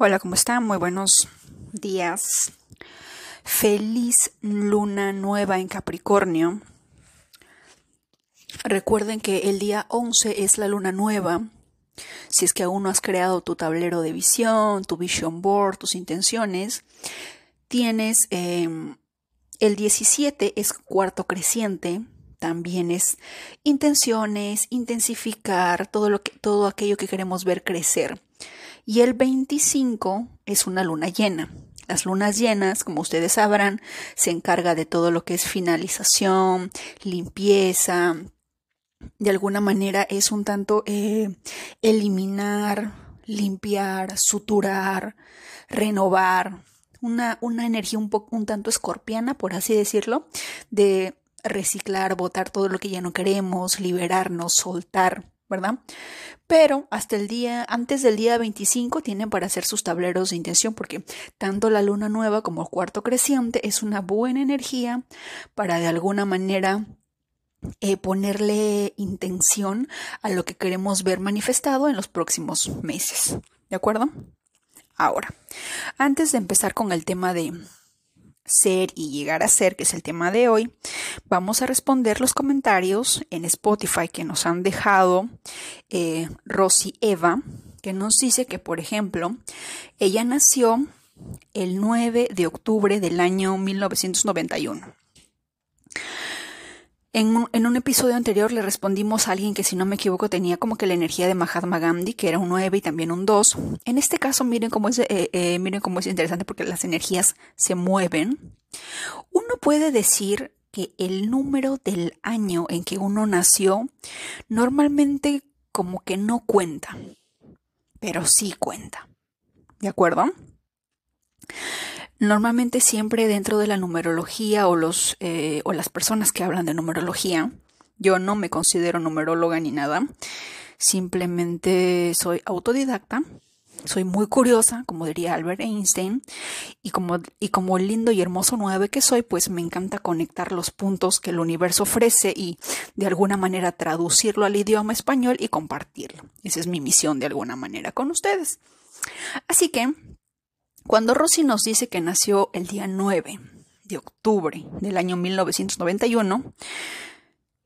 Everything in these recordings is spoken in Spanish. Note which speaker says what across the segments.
Speaker 1: Hola, ¿cómo están? Muy buenos días. Feliz luna nueva en Capricornio. Recuerden que el día 11 es la luna nueva. Si es que aún no has creado tu tablero de visión, tu vision board, tus intenciones, tienes em, el 17 es cuarto creciente, también es intenciones, intensificar todo lo que todo aquello que queremos ver crecer. Y el 25 es una luna llena. Las lunas llenas, como ustedes sabrán, se encarga de todo lo que es finalización, limpieza. De alguna manera es un tanto eh, eliminar, limpiar, suturar, renovar. Una, una energía un, poco, un tanto escorpiana, por así decirlo, de reciclar, botar todo lo que ya no queremos, liberarnos, soltar. ¿Verdad? Pero hasta el día, antes del día 25 tienen para hacer sus tableros de intención porque tanto la luna nueva como el cuarto creciente es una buena energía para de alguna manera eh, ponerle intención a lo que queremos ver manifestado en los próximos meses. ¿De acuerdo? Ahora, antes de empezar con el tema de ser y llegar a ser, que es el tema de hoy, vamos a responder los comentarios en Spotify que nos han dejado eh, Rosy Eva, que nos dice que, por ejemplo, ella nació el 9 de octubre del año 1991. En un, episodio anterior le respondimos a alguien que si no me equivoco tenía como que la energía de Mahatma Gandhi, que era un 9 y también un 2. En este caso miren cómo es, eh, eh, miren cómo es interesante porque las energías se mueven. Uno puede decir que el número del año en que uno nació normalmente como que no cuenta, pero sí cuenta. ¿De acuerdo? Normalmente siempre dentro de la numerología o, los, eh, o las personas que hablan de numerología, yo no me considero numeróloga ni nada, simplemente soy autodidacta, soy muy curiosa, como diría Albert Einstein, y como, y como lindo y hermoso nueve que soy, pues me encanta conectar los puntos que el universo ofrece y de alguna manera traducirlo al idioma español y compartirlo. Esa es mi misión de alguna manera con ustedes. Así que cuando Rosy nos dice que nació el día 9 de octubre del año 1991,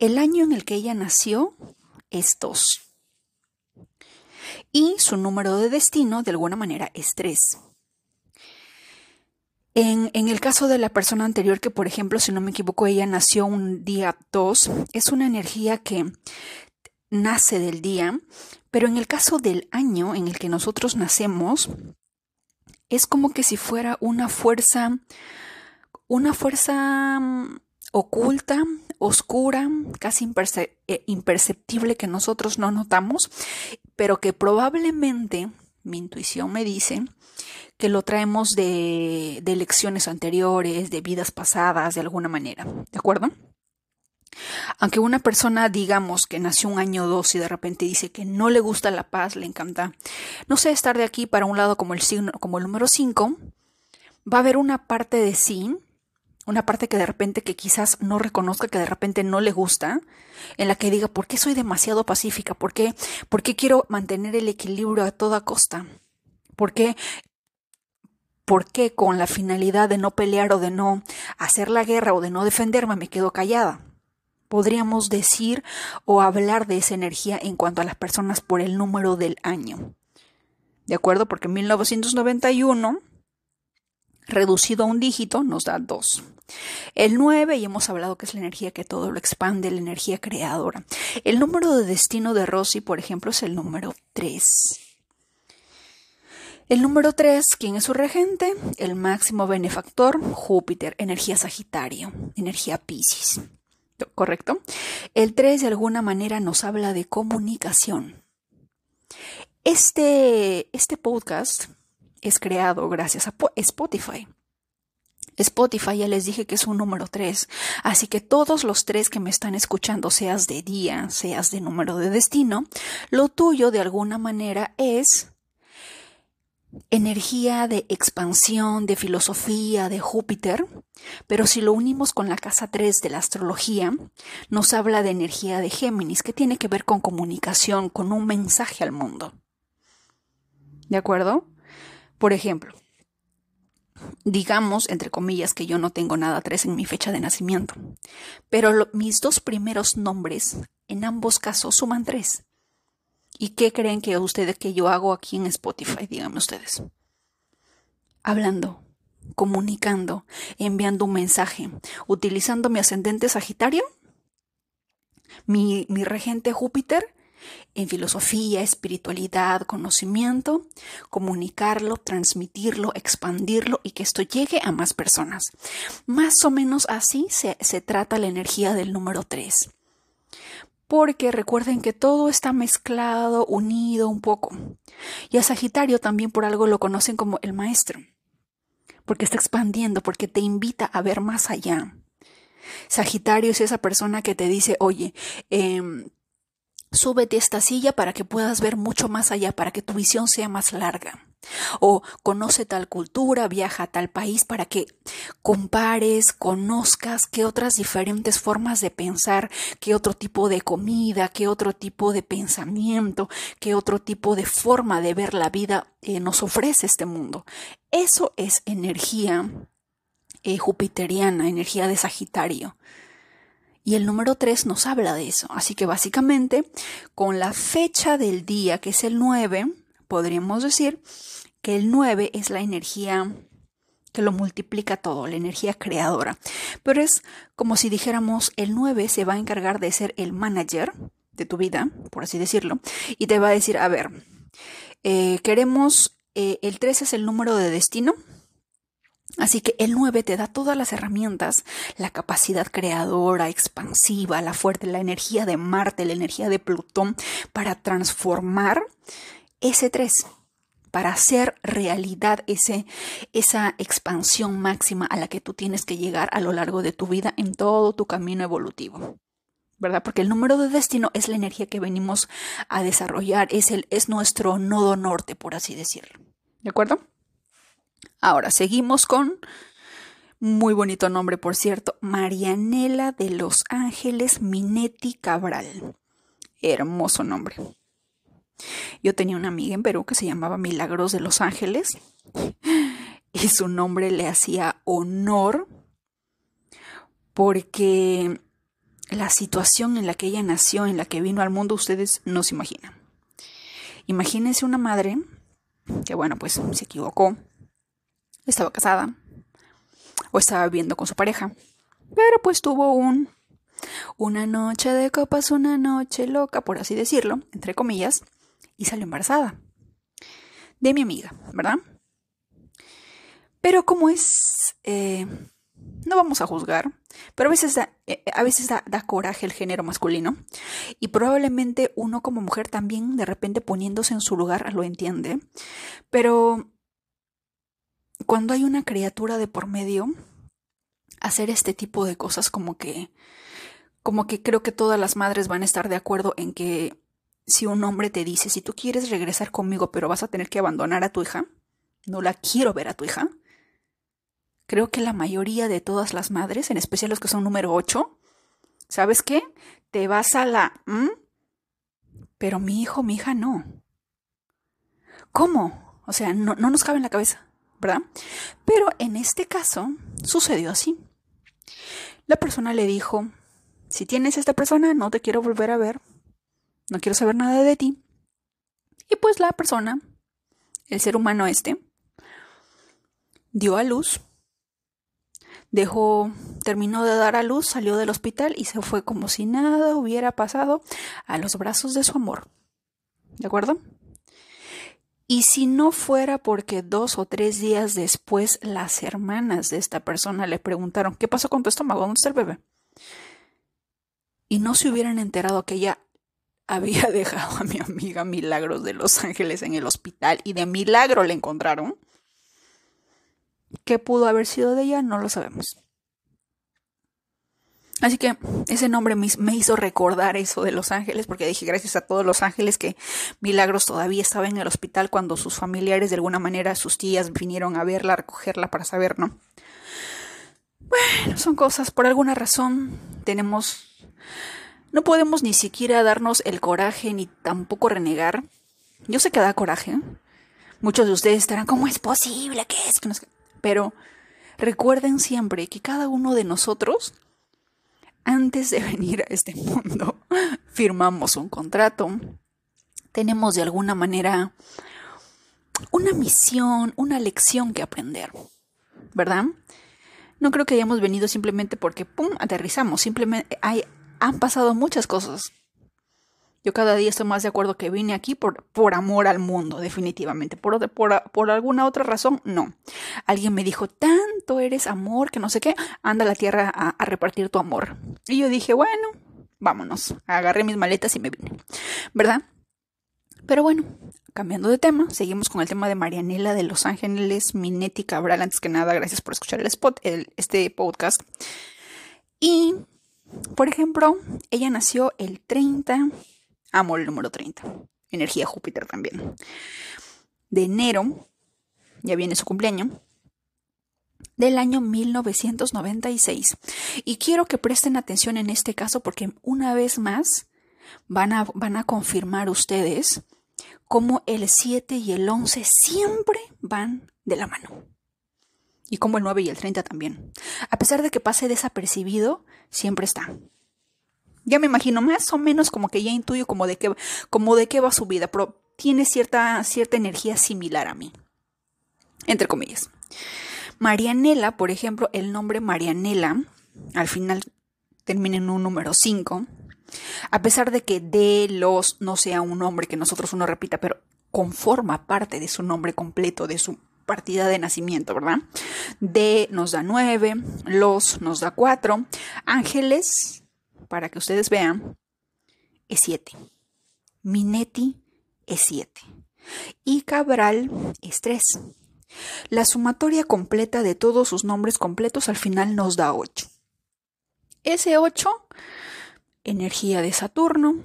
Speaker 1: el año en el que ella nació es 2. Y su número de destino, de alguna manera, es 3. En, en, el caso de la persona anterior, que por ejemplo, si no me equivoco, ella nació un día 2, es una energía que nace del día, pero en el caso del año en el que nosotros nacemos, es como que si fuera una fuerza, una fuerza mm, oculta, oscura, casi eh, imperceptible que nosotros no notamos, pero que probablemente, mi intuición me dice, que lo traemos de, de lecciones anteriores, de vidas pasadas, de alguna manera. ¿De acuerdo? Aunque una persona, digamos, que nació un año o dos y de repente dice que no le gusta la paz, le encanta, no sé, estar de aquí para un lado como el signo, como el número 5, va a haber una parte de sí, una parte que de repente que quizás no reconozca, que de repente no le gusta, en la que diga, ¿por qué soy demasiado pacífica? ¿Por qué, ¿Por qué quiero mantener el equilibrio a toda costa? ¿Por qué ¿Por qué con la finalidad de no pelear o de no hacer la guerra o de no defenderme me quedo callada? Podríamos decir o hablar de esa energía en cuanto a las personas por el número del año. ¿De acuerdo? Porque 1991, reducido a un dígito, nos da 2. El 9, y hemos hablado que es la energía que todo lo expande, la energía creadora. El número de destino de Rosy, por ejemplo, es el número 3. El número 3, ¿quién es su regente? El máximo benefactor, Júpiter, energía Sagitario, energía Pisces. ¿Correcto? El 3 de alguna manera nos habla de comunicación. Este, este podcast es creado gracias a Spotify. Spotify ya les dije que es un número 3, así que todos los tres que me están escuchando, seas de día, seas de número de destino, lo tuyo de alguna manera es energía de expansión, de filosofía, de Júpiter, pero si lo unimos con la casa 3 de la astrología, nos habla de energía de Géminis, que tiene que ver con comunicación, con un mensaje al mundo. ¿De acuerdo? Por ejemplo, digamos, entre comillas, que yo no tengo nada tres en mi fecha de nacimiento, pero mis dos primeros nombres en ambos casos suman tres. ¿Y qué creen que ustedes que yo hago aquí en Spotify? Díganme ustedes. Hablando, comunicando, enviando un mensaje, utilizando mi ascendente Sagitario, mi, regente Júpiter en filosofía, espiritualidad, conocimiento, comunicarlo, transmitirlo, expandirlo y que esto llegue a más personas. Más o menos así se, se trata la energía del número 3. Porque recuerden que todo está mezclado, unido un poco. Y a Sagitario también por algo lo conocen como el maestro. Porque está expandiendo, porque te invita a ver más allá. Sagitario es esa persona que te dice, oye, eh, súbete esta silla para que puedas ver mucho más allá, para que tu visión sea más larga. O conoce tal cultura, viaja a tal país para que compares, conozcas qué otras diferentes formas de pensar, qué otro tipo de comida, qué otro tipo de pensamiento, qué otro tipo de forma de ver la vida eh, nos ofrece este mundo. Eso es energía eh, jupiteriana, energía de Sagitario. Y el número 3 nos habla de eso. Así que básicamente, con la fecha del día, que es el 9, podríamos decir que el 9 es la energía que lo multiplica todo, la energía creadora. Pero es como si dijéramos, el 9 se va a encargar de ser el manager de tu vida, por así decirlo, y te va a decir, a ver, eh, queremos, eh, el 3 es el número de destino, Así que el 9 te da todas las herramientas, la capacidad creadora, expansiva, la fuerte, la energía de Marte, la energía de Plutón, para transformar ese 3, para hacer realidad ese, esa expansión máxima a la que tú tienes que llegar a lo largo de tu vida en todo tu camino evolutivo. ¿verdad? Porque el número de destino es la energía que venimos a desarrollar, es, el, es nuestro nodo norte, por así decirlo. ¿De acuerdo? Ahora seguimos con muy bonito nombre, por cierto, Marianela de los Ángeles Minetti Cabral. Hermoso nombre. Yo tenía una amiga en Perú que se llamaba Milagros de los Ángeles y su nombre le hacía honor porque la situación en la que ella nació, en la que vino al mundo, ustedes no se imaginan. Imagínense una madre que, bueno, pues se equivocó, estaba casada o estaba viviendo con su pareja. Pero pues tuvo un una noche de copas, una noche loca, por así decirlo, entre comillas, y salió embarazada de mi amiga, ¿verdad? Pero como es, eh, no vamos a juzgar, pero a veces, da, eh, a veces da, da, coraje el género masculino y probablemente uno como mujer también de repente poniéndose en su lugar lo entiende, pero cuando hay una criatura de por medio, hacer este tipo de cosas como que como que creo que todas las madres van a estar de acuerdo en que si un hombre te dice, si tú quieres regresar conmigo, pero vas a tener que abandonar a tu hija, no la quiero ver a tu hija, creo que la mayoría de todas las madres, en especial los que son número 8, ¿sabes qué? Te vas a la... Pero mi hijo, mi hija no. ¿Cómo? O sea, no, no nos cabe en la cabeza. ¿verdad? Pero en este caso sucedió así. La persona le dijo, si tienes esta persona, no te quiero volver a ver, no quiero saber nada de ti. Y pues la persona, el ser humano este, dio a luz, dejó, terminó de dar a luz, salió del hospital y se fue como si nada hubiera pasado a los brazos de su amor. ¿De acuerdo? Y si no fuera porque dos o tres días después las hermanas de esta persona le preguntaron, ¿qué pasó con tu estómago? ¿Dónde está el bebé? Y no se hubieran enterado que ella había dejado a mi amiga Milagros de Los Ángeles en el hospital y de milagro le encontraron. ¿Qué pudo haber sido de ella? No lo sabemos. Así que ese nombre me, hizo recordar eso de Los Ángeles, porque dije gracias a todos los ángeles que Milagros todavía estaba en el hospital cuando sus familiares, de alguna manera, sus tías vinieron a verla, a recogerla para saber, ¿no? Bueno, son cosas, por alguna razón tenemos... No podemos ni siquiera darnos el coraje ni tampoco renegar. Yo sé que da coraje, Muchos de ustedes estarán, ¿cómo es posible que es? Pero recuerden siempre que cada uno de nosotros, antes de venir a este mundo, firmamos un contrato. Tenemos de alguna manera una misión, una lección que aprender, ¿verdad? No creo que hayamos venido simplemente porque, ¡pum!, aterrizamos. Simplemente hay, han pasado muchas cosas. Yo cada día estoy más de acuerdo que vine aquí por, por amor al mundo, definitivamente. Por, por, alguna otra razón, no. Alguien me dijo, tanto eres amor que no sé qué, anda la tierra a, a repartir tu amor. Y yo dije, bueno, vámonos. Agarré mis maletas y me vine. ¿Verdad? Pero bueno, cambiando de tema, seguimos con el tema de Marianela de Los Ángeles, Minetti Cabral. Antes que nada, gracias por escuchar el spot, este podcast. Y, por ejemplo, ella nació el 30, amo el número 30, energía Júpiter también, de enero, ya viene su cumpleaños, del año 1996. Y quiero que presten atención en este caso porque una vez más van a, van a confirmar ustedes cómo el 7 y el 11 siempre van de la mano. Y como el 9 y el 30 también. A pesar de que pase desapercibido, siempre está. Ya me imagino más o menos como que ya intuyo como de qué, como de qué va su vida, pero tiene cierta, cierta energía similar a mí. Entre comillas. Marianela, por ejemplo, el nombre Marianela, al final termina en un número 5, a pesar de que de los no sea un nombre que nosotros uno repita, pero conforma parte de su nombre completo, de su partida de nacimiento, ¿verdad? De nos da nueve, los nos da cuatro, ángeles, para que ustedes vean, es siete. Minetti es siete. Y Cabral es tres. La sumatoria completa de todos sus nombres completos al final nos da ocho. Ese ocho energía de Saturno.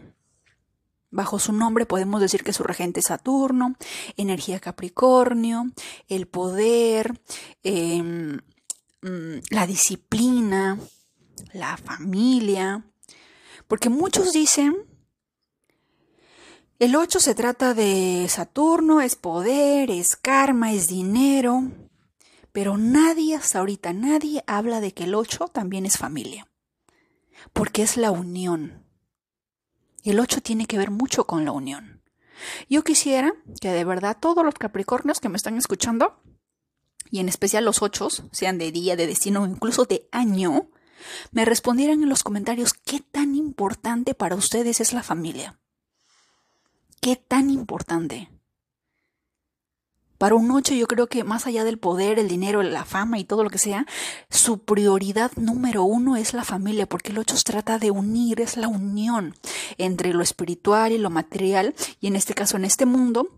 Speaker 1: Bajo su nombre podemos decir que su regente es Saturno, energía Capricornio, el poder, em, mm, la disciplina, la familia. Porque muchos dicen, el 8 se trata de Saturno, es poder, es karma, es dinero, pero nadie hasta ahorita, nadie habla de que el 8 también es familia porque es la unión. El 8 tiene que ver mucho con la unión. Yo quisiera que de verdad todos los Capricornios que me están escuchando, y en especial los 8, sean de día, de destino o incluso de año, me respondieran en los comentarios qué tan importante para ustedes es la familia. ¿Qué tan importante? Para un ocho yo creo que más allá del poder, el dinero, la fama y todo lo que sea, su prioridad número uno es la familia, porque el ocho se trata de unir, es la unión entre lo espiritual y lo material, y en este caso en este mundo,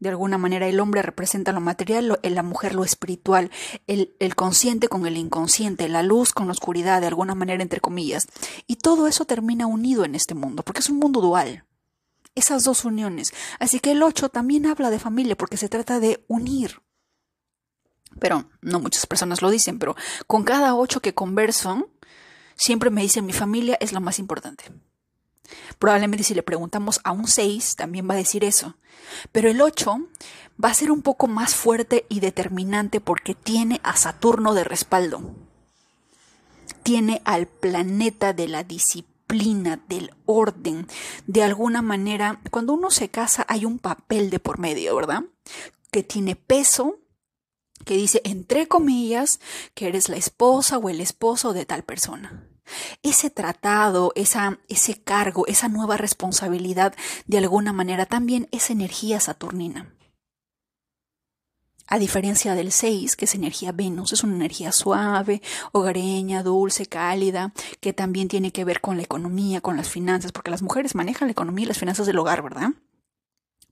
Speaker 1: de alguna manera el hombre representa lo material, la mujer lo espiritual, el, el consciente con el inconsciente, la luz con la oscuridad, de alguna manera entre comillas, y todo eso termina unido en este mundo, porque es un mundo dual esas dos uniones. Así que el 8 también habla de familia porque se trata de unir. Pero no muchas personas lo dicen, pero con cada 8 que converso, siempre me dicen mi familia es lo más importante. Probablemente si le preguntamos a un 6 también va a decir eso. Pero el 8 va a ser un poco más fuerte y determinante porque tiene a Saturno de respaldo. Tiene al planeta de la disciplina del orden. De alguna manera, cuando uno se casa hay un papel de por medio, ¿verdad? Que tiene peso, que dice, entre comillas, que eres la esposa o el esposo de tal persona. Ese tratado, esa, ese cargo, esa nueva responsabilidad, de alguna manera también es energía saturnina. A diferencia del 6, que es energía Venus, es una energía suave, hogareña, dulce, cálida, que también tiene que ver con la economía, con las finanzas, porque las mujeres manejan la economía y las finanzas del hogar, ¿verdad?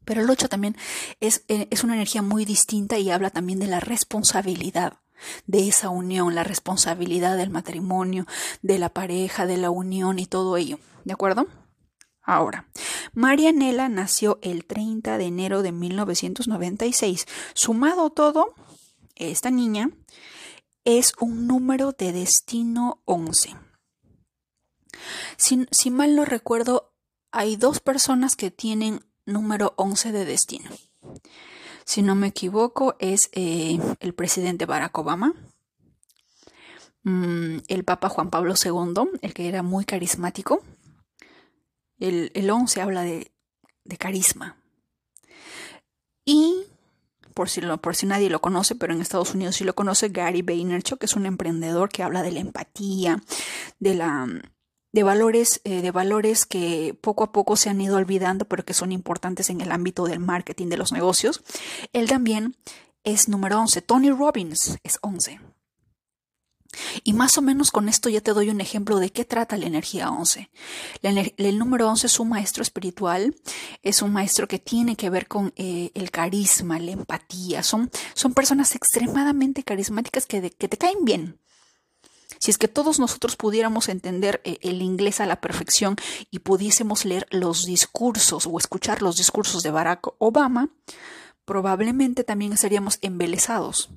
Speaker 1: Pero el 8 también es, eh, es una energía muy distinta y habla también de la responsabilidad de esa unión, la responsabilidad del matrimonio, de la pareja, de la unión y todo ello. ¿De acuerdo? Ahora, Marianela nació el 30 de enero de 1996. Sumado todo, esta niña es un número de destino 11. Si, mal no recuerdo, hay dos personas que tienen número 11 de destino. si no me equivoco, es eh, el presidente Barack Obama, mm, el Papa Juan Pablo II, el que era muy carismático. El, el 11 habla de, de carisma. Y por si, lo, por si nadie lo conoce, pero en Estados Unidos sí lo conoce, Gary Vaynerchuk, que es un emprendedor que habla de la empatía, de la de valores, eh, de valores que poco a poco se han ido olvidando, pero que son importantes en el ámbito del marketing de los negocios. Él también es número 11. Tony Robbins es 11. Y más o menos con esto ya te doy un ejemplo de qué trata la energía 11. el número 11 es un maestro espiritual, es un maestro que tiene que ver con eh, el carisma, la empatía. Son, son personas extremadamente carismáticas que, te caen bien. Si es que todos nosotros pudiéramos entender eh, el inglés a la perfección y pudiésemos leer los discursos o escuchar los discursos de Barack Obama, probablemente también estaríamos embelesados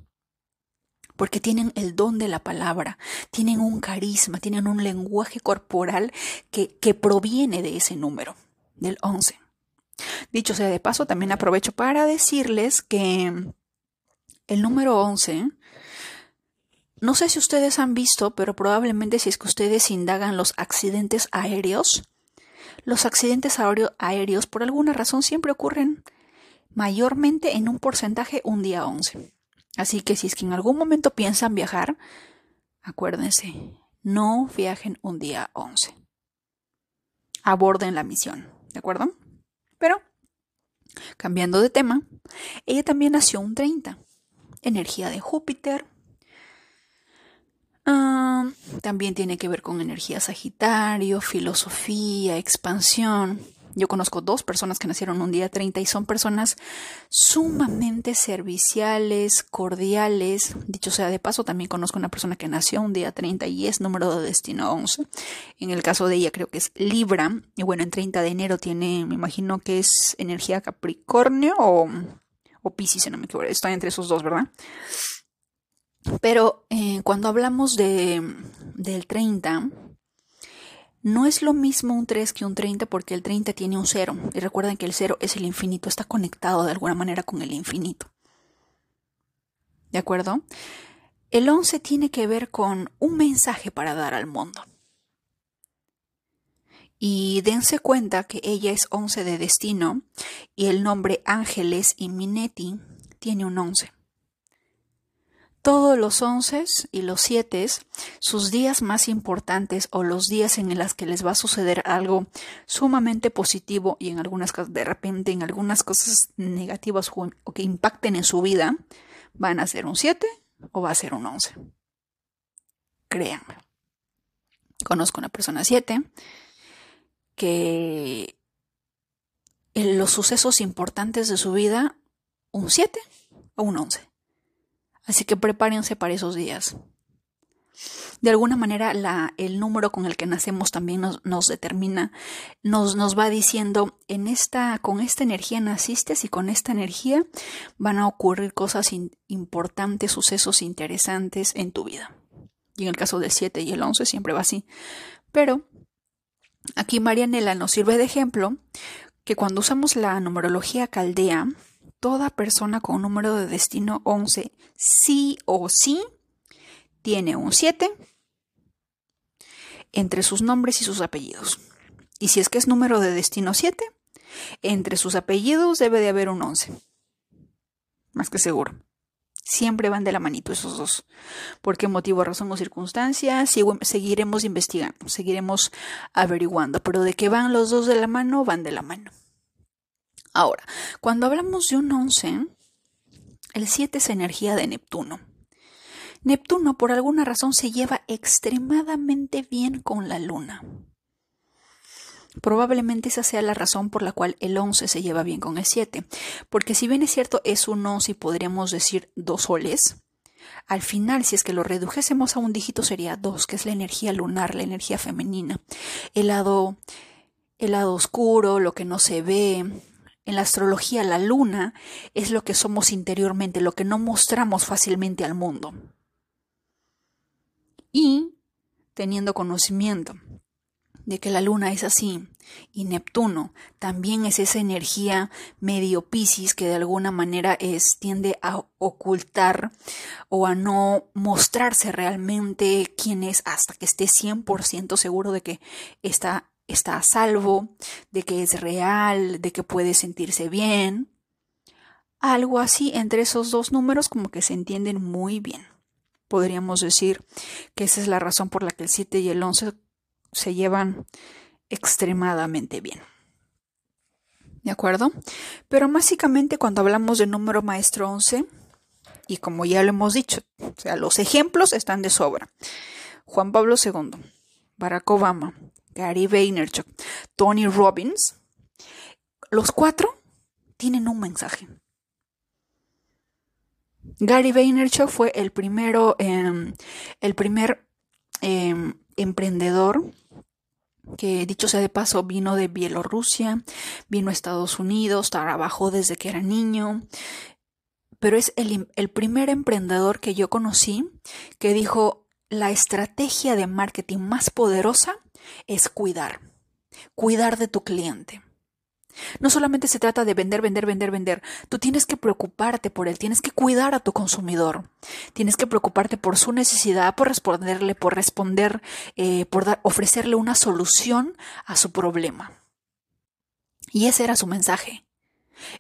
Speaker 1: porque tienen el don de la palabra, tienen un carisma, tienen un lenguaje corporal que, proviene de ese número, del 11. Dicho sea de paso, también aprovecho para decirles que el número 11, no sé si ustedes han visto, pero probablemente si es que ustedes indagan los accidentes aéreos, los accidentes aéreos por alguna razón siempre ocurren mayormente en un porcentaje un día 11. Así que si es que en algún momento piensan viajar, acuérdense, no viajen un día 11. Aborden la misión, ¿de acuerdo? Pero, cambiando de tema, ella también nació un 30. Energía de Júpiter. Ah, también tiene que ver con energía Sagitario, filosofía, expansión. Yo conozco dos personas que nacieron un día 30 y son personas sumamente serviciales, cordiales. Dicho sea de paso, también conozco una persona que nació un día 30 y es número de destino 11. En el caso de ella creo que es Libra. Y bueno, en 30 de enero tiene, me imagino que es energía Capricornio o, o Pisces, si no me equivoco. Está entre esos dos, ¿verdad? Pero eh, cuando hablamos de, del 30, no es lo mismo un 3 que un 30 porque el 30 tiene un 0. Y recuerden que el 0 es el infinito, está conectado de alguna manera con el infinito. ¿De acuerdo? El 11 tiene que ver con un mensaje para dar al mundo. Y dense cuenta que ella es 11 de destino y el nombre Ángeles y Minetti tiene un 11. Todos los once y los siete, sus días más importantes o los días en los que les va a suceder algo sumamente positivo y en algunas de repente en algunas cosas negativas o que impacten en su vida, van a ser un 7 o va a ser un 11. Créanme. Conozco una persona 7 que en los sucesos importantes de su vida, un 7 o un 11 Así que prepárense para esos días. De alguna manera, el número con el que nacemos también nos, determina, nos, nos, va diciendo, en esta, con esta energía naciste y con esta energía van a ocurrir cosas importantes, sucesos interesantes en tu vida. Y en el caso del 7 y el 11 siempre va así. Pero aquí Marianela nos sirve de ejemplo que cuando usamos la numerología caldea, toda persona con número de destino 11 sí o sí tiene un 7 entre sus nombres y sus apellidos. Y si es que es número de destino 7, entre sus apellidos debe de haber un 11. Más que seguro. Siempre van de la manito esos dos. ¿Por qué motivo, razón o circunstancia? Seguiremos investigando, seguiremos averiguando. Pero de que van los dos de la mano, van de la mano. Ahora, cuando hablamos de un 11, el 7 es energía de Neptuno. Neptuno por alguna razón se lleva extremadamente bien con la luna. Probablemente esa sea la razón por la cual el 11 se lleva bien con el 7, porque si bien es cierto es un 11 y podríamos decir dos soles, al final si es que lo redujésemos a un dígito sería 2, que es la energía lunar, la energía femenina, el lado, el lado oscuro, lo que no se ve, en la astrología la luna es lo que somos interiormente, lo que no mostramos fácilmente al mundo. Y teniendo conocimiento de que la luna es así y Neptuno también es esa energía medio Piscis que de alguna manera es tiende a ocultar o a no mostrarse realmente quién es hasta que esté 100% seguro de que está está a salvo, de que es real, de que puede sentirse bien. Algo así entre esos dos números como que se entienden muy bien. Podríamos decir que esa es la razón por la que el 7 y el 11 se llevan extremadamente bien. ¿De acuerdo? Pero básicamente cuando hablamos de número maestro 11, y como ya lo hemos dicho, o sea, los ejemplos están de sobra. Juan Pablo II, Barack Obama, Gary Vaynerchuk, Tony Robbins, los cuatro tienen un mensaje. Gary Vaynerchuk fue el primero, em, el primer em, emprendedor que dicho sea de paso vino de Bielorrusia, vino a Estados Unidos, trabajó desde que era niño, pero es el, el primer emprendedor que yo conocí que dijo la estrategia de marketing más poderosa es cuidar, cuidar de tu cliente. No solamente se trata de vender, vender, vender, vender. Tú tienes que preocuparte por él, tienes que cuidar a tu consumidor, tienes que preocuparte por su necesidad, por responderle, por responder, eh, por ofrecerle una solución a su problema. Y ese era su mensaje.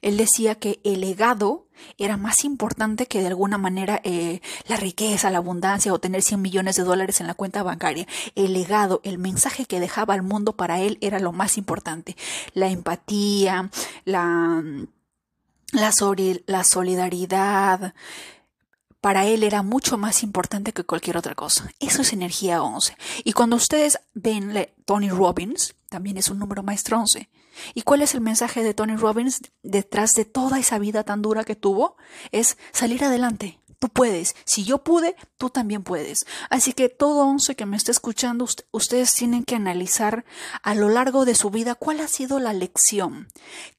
Speaker 1: Él decía que el legado era más importante que de alguna manera eh, la riqueza, la abundancia o tener 100 millones de dólares en la cuenta bancaria. El legado, el mensaje que dejaba al mundo para él era lo más importante. La empatía, la, la, la solidaridad, para él era mucho más importante que cualquier otra cosa. Eso es energía 11. Y cuando ustedes ven Tony Robbins, también es un número maestro 11. ¿Y cuál es el mensaje de Tony Robbins detrás de toda esa vida tan dura que tuvo? Es salir adelante. Tú puedes. Si yo pude, tú también puedes. Así que todo once que me está escuchando, ustedes tienen que analizar a lo largo de su vida cuál ha sido la lección.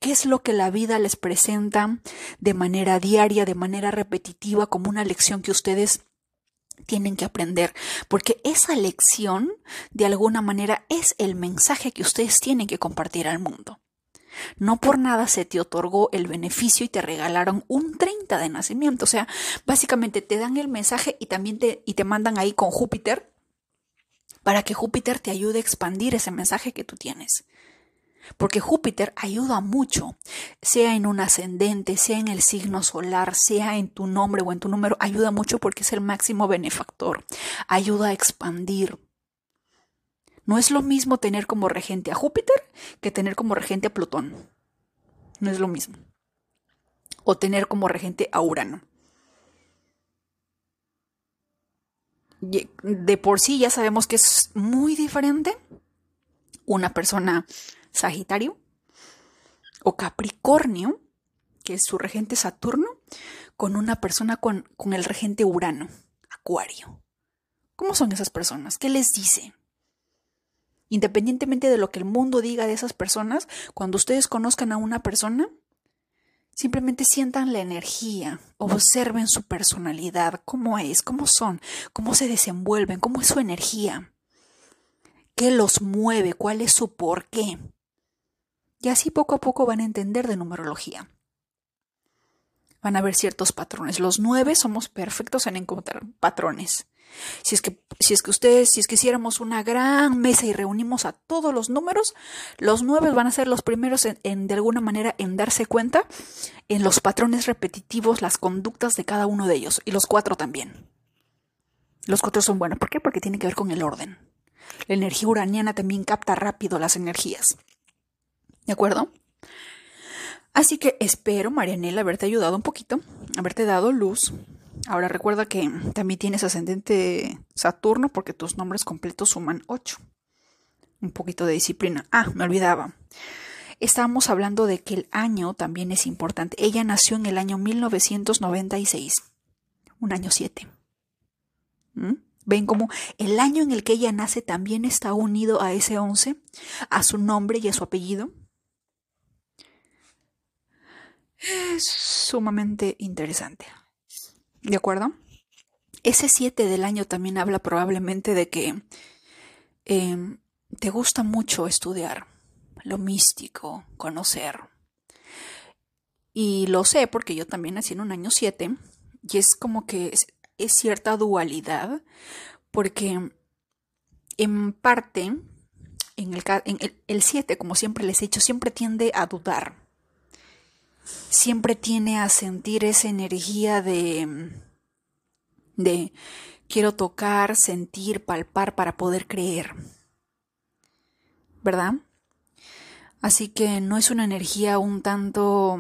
Speaker 1: ¿Qué es lo que la vida les presenta de manera diaria, de manera repetitiva, como una lección que ustedes tienen que aprender, porque esa lección, de alguna manera, es el mensaje que ustedes tienen que compartir al mundo. No por nada se te otorgó el beneficio y te regalaron un 30 de nacimiento. O sea, básicamente te dan el mensaje y también te, y te mandan ahí con Júpiter para que Júpiter te ayude a expandir ese mensaje que tú tienes. Porque Júpiter ayuda mucho, sea en un ascendente, sea en el signo solar, sea en tu nombre o en tu número, ayuda mucho porque es el máximo benefactor, ayuda a expandir. No es lo mismo tener como regente a Júpiter que tener como regente a Plutón. No es lo mismo. O tener como regente a Urano. De por sí ya sabemos que es muy diferente una persona Sagitario o Capricornio, que es su regente Saturno, con una persona con, con el regente Urano, Acuario. ¿Cómo son esas personas? ¿Qué les dice? Independientemente de lo que el mundo diga de esas personas, cuando ustedes conozcan a una persona, simplemente sientan la energía, observen su personalidad, cómo es, cómo son, cómo se desenvuelven, cómo es su energía, qué los mueve, cuál es su porqué. Y así poco a poco van a entender de numerología. Van a ver ciertos patrones. Los nueve somos perfectos en encontrar patrones. Si es que, si es que ustedes, si es que hiciéramos una gran mesa y reunimos a todos los números, los nueve van a ser los primeros en, de alguna manera en darse cuenta en los patrones repetitivos, las conductas de cada uno de ellos. Y los cuatro también. Los cuatro son buenos. ¿Por qué? Porque tiene que ver con el orden. La energía uraniana también capta rápido las energías. ¿De acuerdo? Así que espero, Marianela, haberte ayudado un poquito, haberte dado luz. Ahora recuerda que también tienes ascendente Saturno porque tus nombres completos suman 8. Un poquito de disciplina. Ah, me olvidaba. Estábamos hablando de que el año también es importante. Ella nació en el año 1996, un año 7. ¿Mm? Ven como el año en el que ella nace también está unido a ese 11, a su nombre y a su apellido. Es sumamente interesante. ¿De acuerdo? Ese 7 del año también habla probablemente de que em, te gusta mucho estudiar lo místico, conocer. Y lo sé porque yo también nací en un año 7 y es como que es, cierta dualidad porque en parte en el 7, como siempre les he dicho, siempre tiende a dudar. Siempre tiene a sentir esa energía de, de quiero tocar, sentir, palpar para poder creer. ¿Verdad? Así que no es una energía un tanto...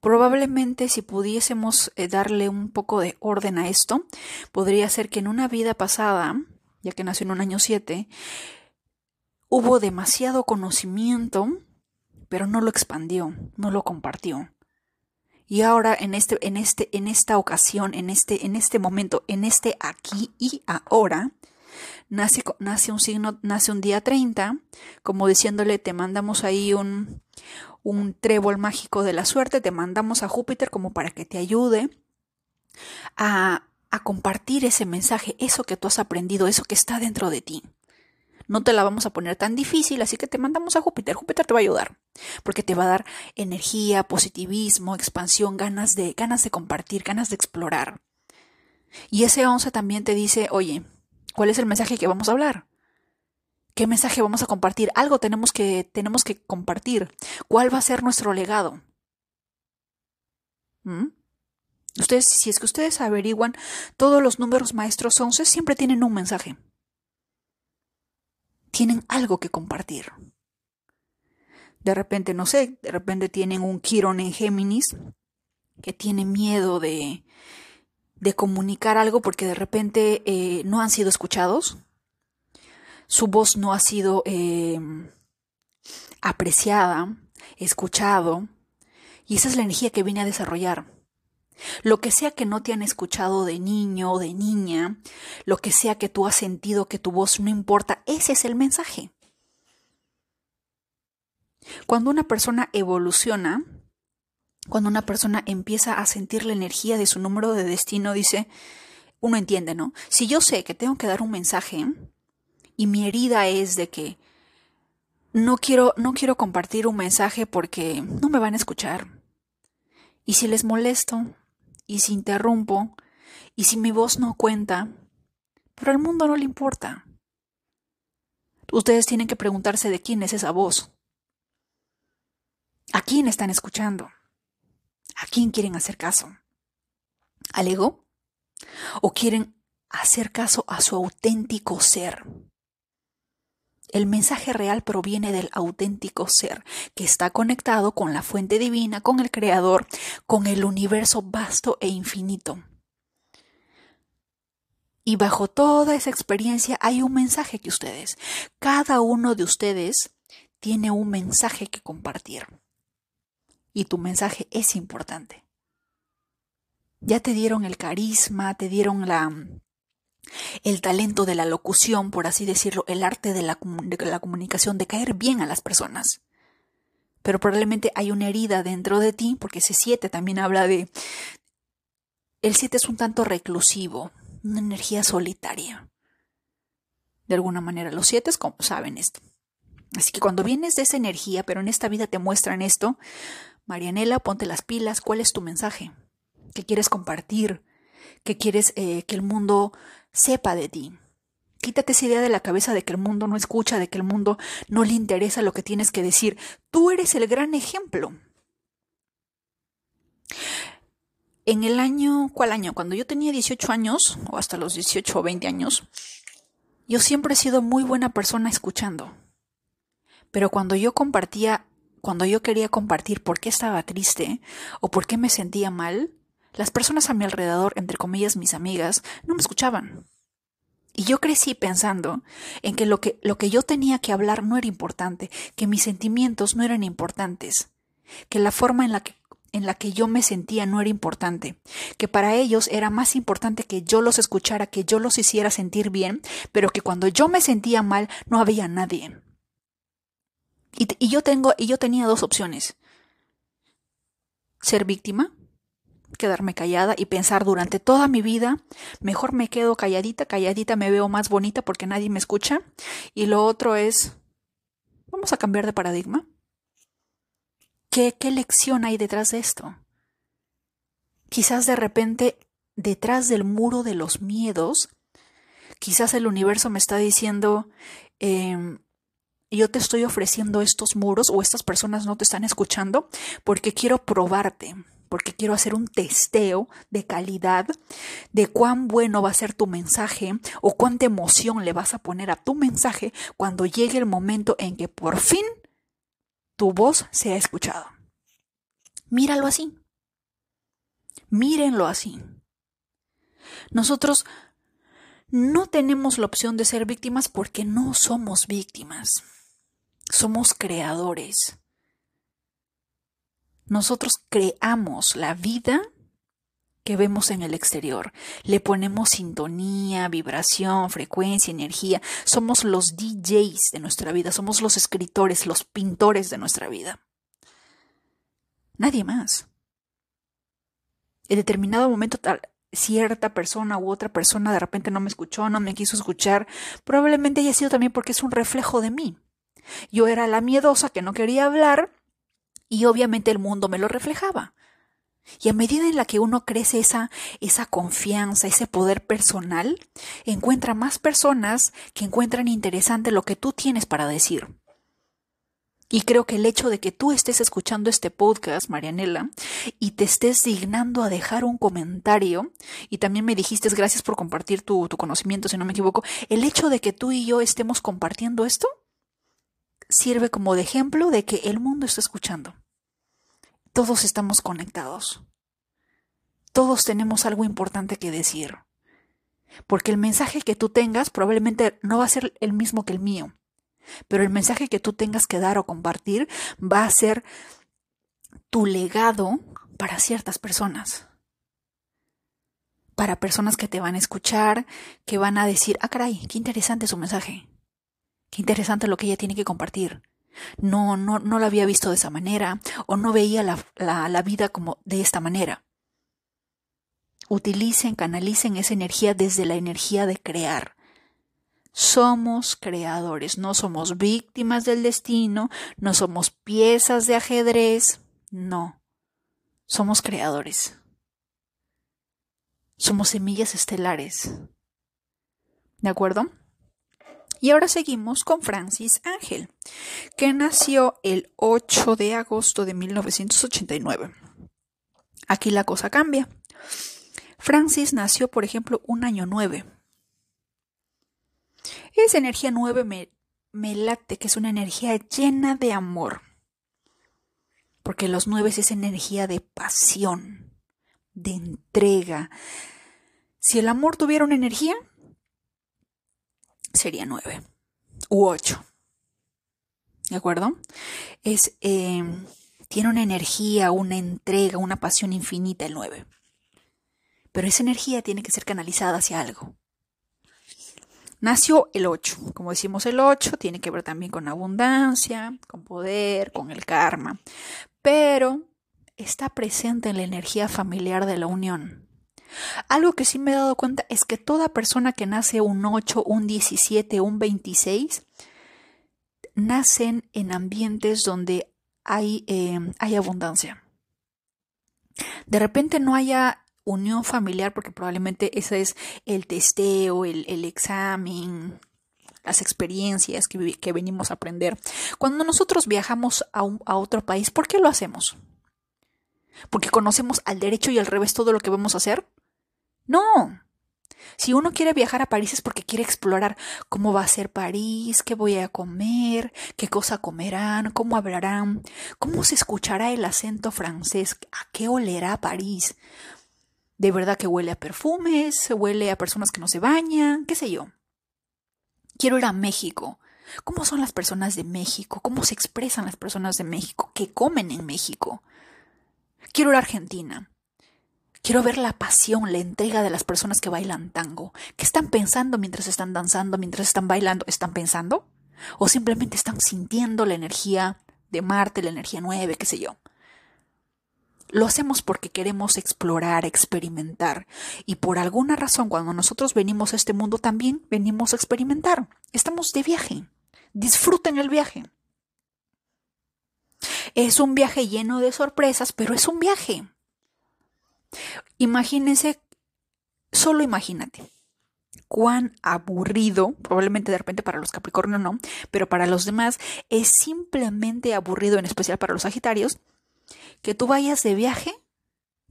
Speaker 1: Probablemente si pudiésemos eh, darle un poco de orden a esto, podría ser que en una vida pasada, ya que nació en un año 7, hubo demasiado conocimiento, pero no lo expandió, no lo compartió. Y ahora en este, en este, en esta ocasión, en este, en este momento, en este aquí y ahora, nace, nace un signo, nace un día 30, como diciéndole, te mandamos ahí un, un trébol mágico de la suerte, te mandamos a Júpiter como para que te ayude a, a compartir ese mensaje, eso que tú has aprendido, eso que está dentro de ti. No te la vamos a poner tan difícil, así que te mandamos a Júpiter. Júpiter te va a ayudar, porque te va a dar energía, positivismo, expansión, ganas de, ganas de compartir, ganas de explorar. Y ese 11 también te dice, oye, ¿Cuál es el mensaje que vamos a hablar? ¿Qué mensaje vamos a compartir? Algo tenemos que, tenemos que compartir. ¿Cuál va a ser nuestro legado? ¿Mm? Ustedes, si es que ustedes averiguan, todos los números maestros 11 siempre tienen un mensaje. Tienen algo que compartir. De repente, no sé, de repente tienen un Quirón en Géminis que tiene miedo de, de comunicar algo porque de repente eh, no han sido escuchados, su voz no ha sido eh, apreciada, escuchado, y esa es la energía que viene a desarrollar. Lo que sea que no te han escuchado de niño o de niña, lo que sea que tú has sentido que tu voz no importa, ese es el mensaje. Cuando una persona evoluciona, cuando una persona empieza a sentir la energía de su número de destino, dice, uno entiende, ¿no? Si yo sé que tengo que dar un mensaje y mi herida es de que no quiero, no quiero compartir un mensaje porque no me van a escuchar. Y si les molesto, y si interrumpo, y si mi voz no cuenta, pero al mundo no le importa. Ustedes tienen que preguntarse de quién es esa voz. ¿A quién están escuchando? ¿A quién quieren hacer caso? ¿Al ego? ¿O quieren hacer caso a su auténtico ser? El mensaje real proviene del auténtico ser, que está conectado con la fuente divina, con el Creador, con el universo vasto e infinito. Y bajo toda esa experiencia hay un mensaje que ustedes, cada uno de ustedes, tiene un mensaje que compartir y tu mensaje es importante. Ya te dieron el carisma, te dieron la, el talento de la locución, por así decirlo, el arte de la, comunicación, de caer bien a las personas. Pero probablemente hay una herida dentro de ti, porque ese 7 también habla de... El 7 es un tanto reclusivo, una energía solitaria. De alguna manera, los 7 saben esto. Así que cuando vienes de esa energía, pero en esta vida te muestran esto, Marianela, ponte las pilas, ¿cuál es tu mensaje? ¿Qué quieres compartir? ¿Qué quieres eh, que el mundo sepa de ti? Quítate esa idea de la cabeza de que el mundo no escucha, de que el mundo no le interesa lo que tienes que decir. Tú eres el gran ejemplo. En el año, ¿cuál año? Cuando yo tenía 18 años, o hasta los 18 o 20 años, yo siempre he sido muy buena persona escuchando. Pero cuando yo compartía cuando yo quería compartir por qué estaba triste o por qué me sentía mal, las personas a mi alrededor, entre comillas mis amigas, no me escuchaban. Y yo crecí pensando en que lo que, lo que yo tenía que hablar no era importante, que mis sentimientos no eran importantes, que la forma en la que en la que yo me sentía no era importante, que para ellos era más importante que yo los escuchara, que yo los hiciera sentir bien, pero que cuando yo me sentía mal no había nadie. Y, yo tengo, y yo tenía dos opciones. Ser víctima, quedarme callada y pensar durante toda mi vida, mejor me quedo calladita, calladita me veo más bonita porque nadie me escucha. Y lo otro es, vamos a cambiar de paradigma. ¿Qué, qué lección hay detrás de esto? Quizás de repente, detrás del muro de los miedos, quizás el universo me está diciendo, eh, yo te estoy ofreciendo estos muros o estas personas no te están escuchando porque quiero probarte, porque quiero hacer un testeo de calidad de cuán bueno va a ser tu mensaje o cuánta emoción le vas a poner a tu mensaje cuando llegue el momento en que por fin tu voz sea escuchada. Míralo así. Mírenlo así. Nosotros no tenemos la opción de ser víctimas porque no somos víctimas. Somos creadores. Nosotros creamos la vida que vemos en el exterior. Le ponemos sintonía, vibración, frecuencia, energía. Somos los DJs de nuestra vida, somos los escritores, los pintores de nuestra vida. Nadie más. En determinado momento tal, cierta persona u otra persona de repente no me escuchó, no me quiso escuchar, probablemente haya sido también porque es un reflejo de mí. Yo era la miedosa que no quería hablar y obviamente el mundo me lo reflejaba. Y a medida en la que uno crece esa, esa confianza, ese poder personal, encuentra más personas que encuentran interesante lo que tú tienes para decir. Y creo que el hecho de que tú estés escuchando este podcast, Marianela, y te estés dignando a dejar un comentario, y también me dijiste gracias por compartir tu, tu conocimiento, si no me equivoco, el hecho de que tú y yo estemos compartiendo esto, sirve como de ejemplo de que el mundo está escuchando. Todos estamos conectados. Todos tenemos algo importante que decir. Porque el mensaje que tú tengas probablemente no va a ser el mismo que el mío. Pero el mensaje que tú tengas que dar o compartir va a ser tu legado para ciertas personas. Para personas que te van a escuchar, que van a decir, ah, caray, qué interesante su mensaje. Qué interesante lo que ella tiene que compartir. No, no, no la había visto de esa manera o no veía la, la, la vida como de esta manera. Utilicen, canalicen esa energía desde la energía de crear. Somos creadores, no somos víctimas del destino, no somos piezas de ajedrez, no, somos creadores. Somos semillas estelares. ¿De acuerdo? Y ahora seguimos con Francis Ángel, que nació el 8 de agosto de 1989. Aquí la cosa cambia. Francis nació, por ejemplo, un año 9. Esa energía 9 me, me late, que es una energía llena de amor. Porque los 9 es energía de pasión, de entrega. Si el amor tuviera una energía, sería nueve u ocho. ¿De acuerdo? Es, em, tiene una energía, una entrega, una pasión infinita el nueve. Pero esa energía tiene que ser canalizada hacia algo. Nació el 8. Como decimos, el 8 tiene que ver también con abundancia, con poder, con el karma. Pero está presente en la energía familiar de la unión. Algo que sí me he dado cuenta es que toda persona que nace un 8, un 17, un 26, nacen en ambientes donde hay, eh, hay abundancia. De repente no haya unión familiar porque probablemente ese es el testeo, el, el examen, las experiencias que, que, venimos a aprender. Cuando nosotros viajamos a, a otro país, ¿por qué lo hacemos? ¿Porque conocemos al derecho y al revés todo lo que vamos a hacer? No. Si uno quiere viajar a París es porque quiere explorar cómo va a ser París, qué voy a comer, qué cosa comerán, cómo hablarán, cómo se escuchará el acento francés, a qué olerá París. De verdad que huele a perfumes, huele a personas que no se bañan, qué sé yo. Quiero ir a México. ¿Cómo son las personas de México? ¿Cómo se expresan las personas de México? ¿Qué comen en México? Quiero ir a Argentina. Quiero ver la pasión, la entrega de las personas que bailan tango. ¿Qué están pensando mientras están danzando, mientras están bailando? ¿Están pensando? ¿O simplemente están sintiendo la energía de Marte, la energía nueve, qué sé yo? Lo hacemos porque queremos explorar, experimentar. Y por alguna razón, cuando nosotros venimos a este mundo, también venimos a experimentar. Estamos de viaje. Disfruten el viaje. Es un viaje lleno de sorpresas, pero es un viaje. Imagínense, solo imagínate cuán aburrido, probablemente de repente para los Capricornio no, pero para los demás es simplemente aburrido, en especial para los Sagitarios, que tú vayas de viaje,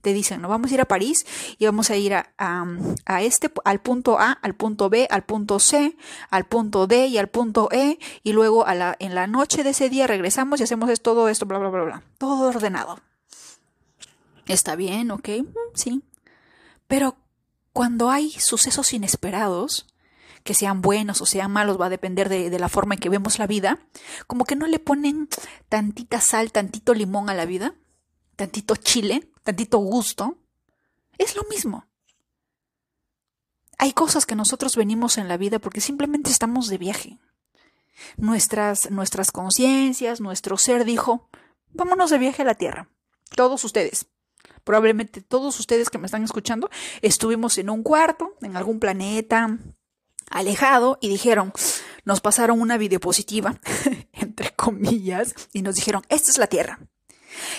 Speaker 1: te dicen, no vamos a ir a París y vamos a ir a, a, este, al punto A, al punto B, al punto C, al punto D y al punto E, y luego a la, en la noche de ese día regresamos y hacemos todo esto, bla, bla, bla, bla. Todo ordenado. Está bien, ok, sí. Pero cuando hay sucesos inesperados, que sean buenos o sean malos, va a depender de, la forma en que vemos la vida, como que no le ponen tantita sal, tantito limón a la vida, tantito chile, tantito gusto. Es lo mismo. Hay cosas que nosotros venimos en la vida porque simplemente estamos de viaje. Nuestras, nuestras conciencias, nuestro ser dijo, vámonos de viaje a la Tierra. Todos ustedes probablemente todos ustedes que me están escuchando, estuvimos en un cuarto, en algún planeta alejado, y dijeron, nos pasaron una videopositiva, entre comillas, y nos dijeron, esta es la Tierra.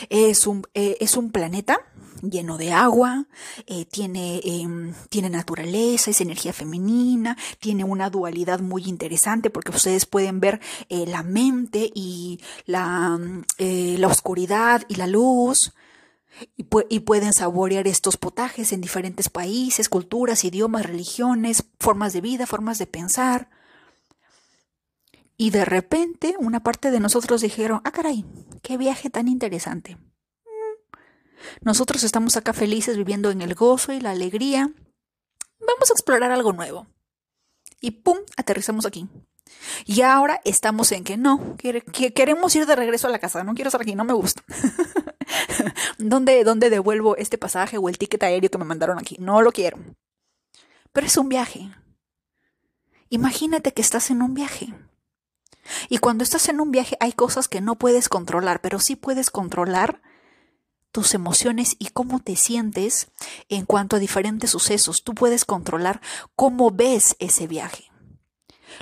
Speaker 1: Es un, eh, es un planeta lleno de agua, eh, tiene, em, tiene naturaleza, es energía femenina, tiene una dualidad muy interesante porque ustedes pueden ver eh, la mente y la, la oscuridad y la luz y, pueden saborear estos potajes en diferentes países, culturas, idiomas, religiones, formas de vida, formas de pensar. Y de repente una parte de nosotros dijeron, ah caray, qué viaje tan interesante. Mm. Nosotros estamos acá felices viviendo en el gozo y la alegría. Vamos a explorar algo nuevo. Y ¡pum! aterrizamos aquí. Y ahora estamos en que no, que queremos ir de regreso a la casa, no quiero estar aquí, no me gusta. ¿Dónde, ¿Dónde devuelvo este pasaje o el ticket aéreo que me mandaron aquí? No lo quiero. Pero es un viaje. Imagínate que estás en un viaje. Y cuando estás en un viaje hay cosas que no puedes controlar, pero sí puedes controlar tus emociones y cómo te sientes en cuanto a diferentes sucesos. Tú puedes controlar cómo ves ese viaje.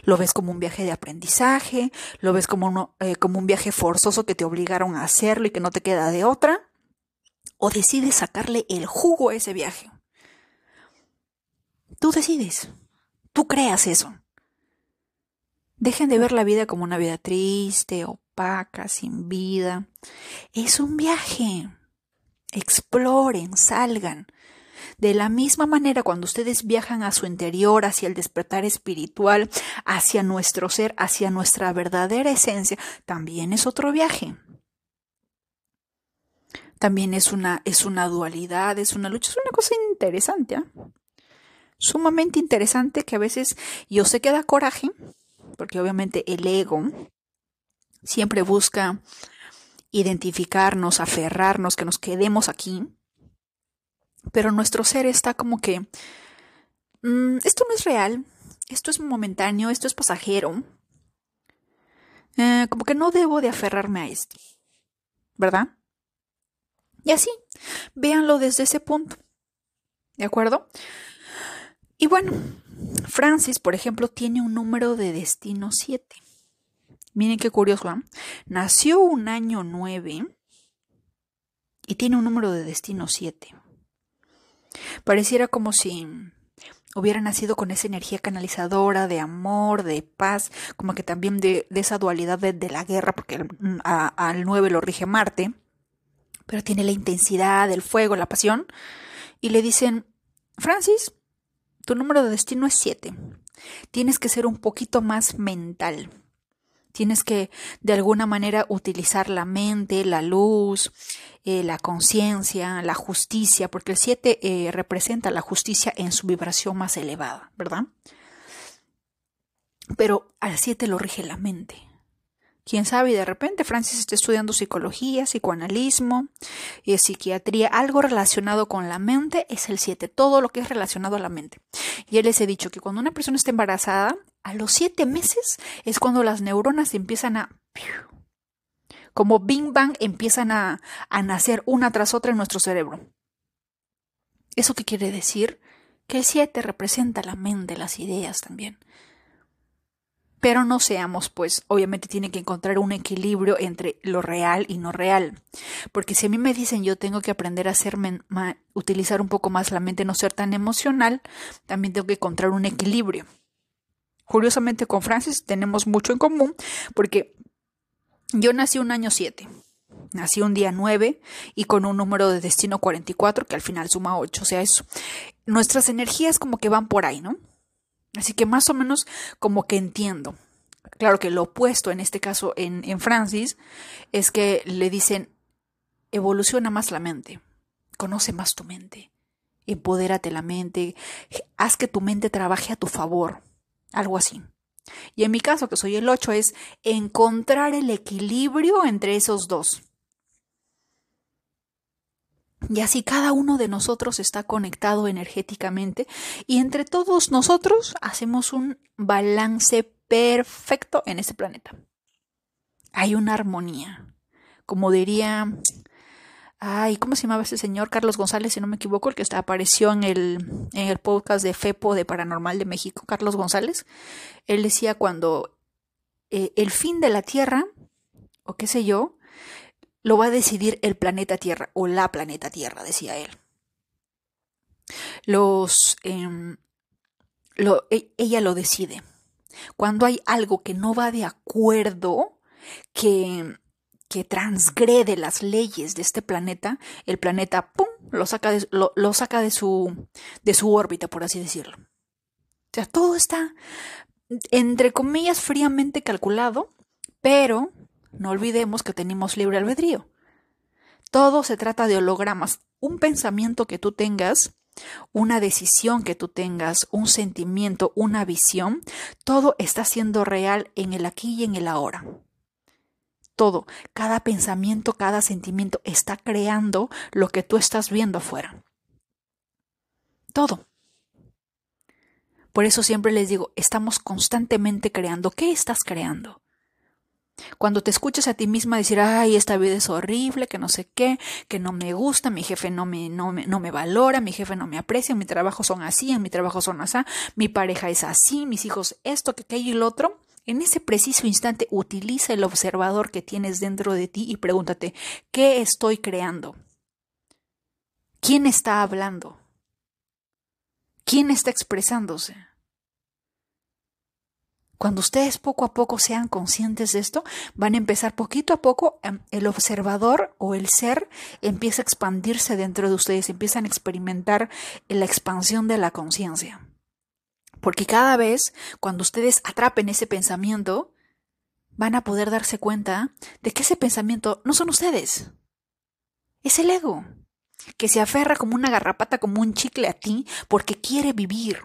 Speaker 1: Lo ves como un viaje de aprendizaje, lo ves como, eh, como un viaje forzoso que te obligaron a hacerlo y que no te queda de otra, o decides sacarle el jugo a ese viaje. Tú decides, tú creas eso. Dejen de ver la vida como una vida triste, opaca, sin vida. Es un viaje. Exploren, salgan, de la misma manera, cuando ustedes viajan a su interior, hacia el despertar espiritual, hacia nuestro ser, hacia nuestra verdadera esencia, también es otro viaje. También es una, es una dualidad, es una lucha, es una cosa interesante, ¿eh? sumamente interesante que a veces yo sé que da coraje, porque obviamente el ego siempre busca identificarnos, aferrarnos, que nos quedemos aquí, pero nuestro ser está como que, mm, esto no es real, esto es momentáneo, esto es pasajero, eh, como que no debo de aferrarme a esto, ¿verdad? Y así, véanlo desde ese punto, ¿de acuerdo? Y bueno, Francis, por ejemplo, tiene un número de destino 7. Miren qué curioso, ¿no? Nació un año 9 y tiene un número de destino 7. Pareciera como si hubiera nacido con esa energía canalizadora de amor, de paz, como que también de, esa dualidad de, la guerra, porque al 9 lo rige Marte, pero tiene la intensidad, el fuego, la pasión, y le dicen, Francis, tu número de destino es 7, tienes que ser un poquito más mental. Tienes que de alguna manera utilizar la mente, la luz, eh, la conciencia, la justicia, porque el 7 eh, representa la justicia en su vibración más elevada, ¿verdad? Pero al 7 lo rige la mente. Quién sabe, de repente Francis está estudiando psicología, psicoanalismo, eh, psiquiatría, algo relacionado con la mente es el 7, todo lo que es relacionado a la mente. Y él les he dicho que cuando una persona está embarazada, a los 7 meses es cuando las neuronas empiezan a Como Bing Bang empiezan a, a nacer una tras otra en nuestro cerebro. ¿Eso qué quiere decir? Que el 7 representa la mente, las ideas también. Pero no seamos, pues, obviamente tiene que encontrar un equilibrio entre lo real y no real. Porque si a mí me dicen yo tengo que aprender a hacerme, utilizar un poco más la mente, no ser tan emocional, también tengo que encontrar un equilibrio. Curiosamente con Francis tenemos mucho en común porque yo nací un año 7. Nací un día 9 y con un número de destino 44 que al final suma 8. O sea, eso. Nuestras energías como que van por ahí, ¿no? Así que más o menos como que entiendo. Claro que lo opuesto en este caso en, en Francis es que le dicen evoluciona más la mente, conoce más tu mente, empodérate la mente, haz que tu mente trabaje a tu favor, algo así. Y en mi caso, que soy el 8, es encontrar el equilibrio entre esos dos. Y así cada uno de nosotros está conectado energéticamente y entre todos nosotros hacemos un balance perfecto en este planeta. Hay una armonía. Como diría, ay, ¿cómo se llamaba ese señor? Carlos González, si no me equivoco, el que apareció en el, en el podcast de FEPO de Paranormal de México, Carlos González. Él decía cuando eh, el fin de la Tierra, o qué sé yo, lo va a decidir el planeta Tierra o la planeta Tierra, decía él. Los, em, e, ella lo decide. Cuando hay algo que no va de acuerdo, que, que transgrede las leyes de este planeta, el planeta, ¡pum!, lo saca, de, lo, lo saca de, su, de su órbita, por así decirlo. O sea, todo está, entre comillas, fríamente calculado, pero no olvidemos que tenemos libre albedrío. Todo se trata de hologramas. Un pensamiento que tú tengas, una decisión que tú tengas, un sentimiento, una visión, todo está siendo real en el aquí y en el ahora. Todo, cada pensamiento, cada sentimiento está creando lo que tú estás viendo afuera. Todo. Por eso siempre les digo, estamos constantemente creando. ¿Qué estás creando? Cuando te escuchas a ti misma decir, ay, esta vida es horrible, que no sé qué, que no me gusta, mi jefe no me, no me, no me valora, mi jefe no me aprecia, mi trabajo son así, en mi trabajo son así, mi pareja es así, mis hijos esto, que aquello y lo otro, en ese preciso instante utiliza el observador que tienes dentro de ti y pregúntate, ¿qué estoy creando? ¿Quién está hablando? ¿Quién está expresándose? Cuando ustedes poco a poco sean conscientes de esto, van a empezar poquito a poco, em, el observador o el ser empieza a expandirse dentro de ustedes, empiezan a experimentar la expansión de la conciencia. Porque cada vez, cuando ustedes atrapen ese pensamiento, van a poder darse cuenta de que ese pensamiento no son ustedes. Es el ego, que se aferra como una garrapata, como un chicle a ti, porque quiere vivir.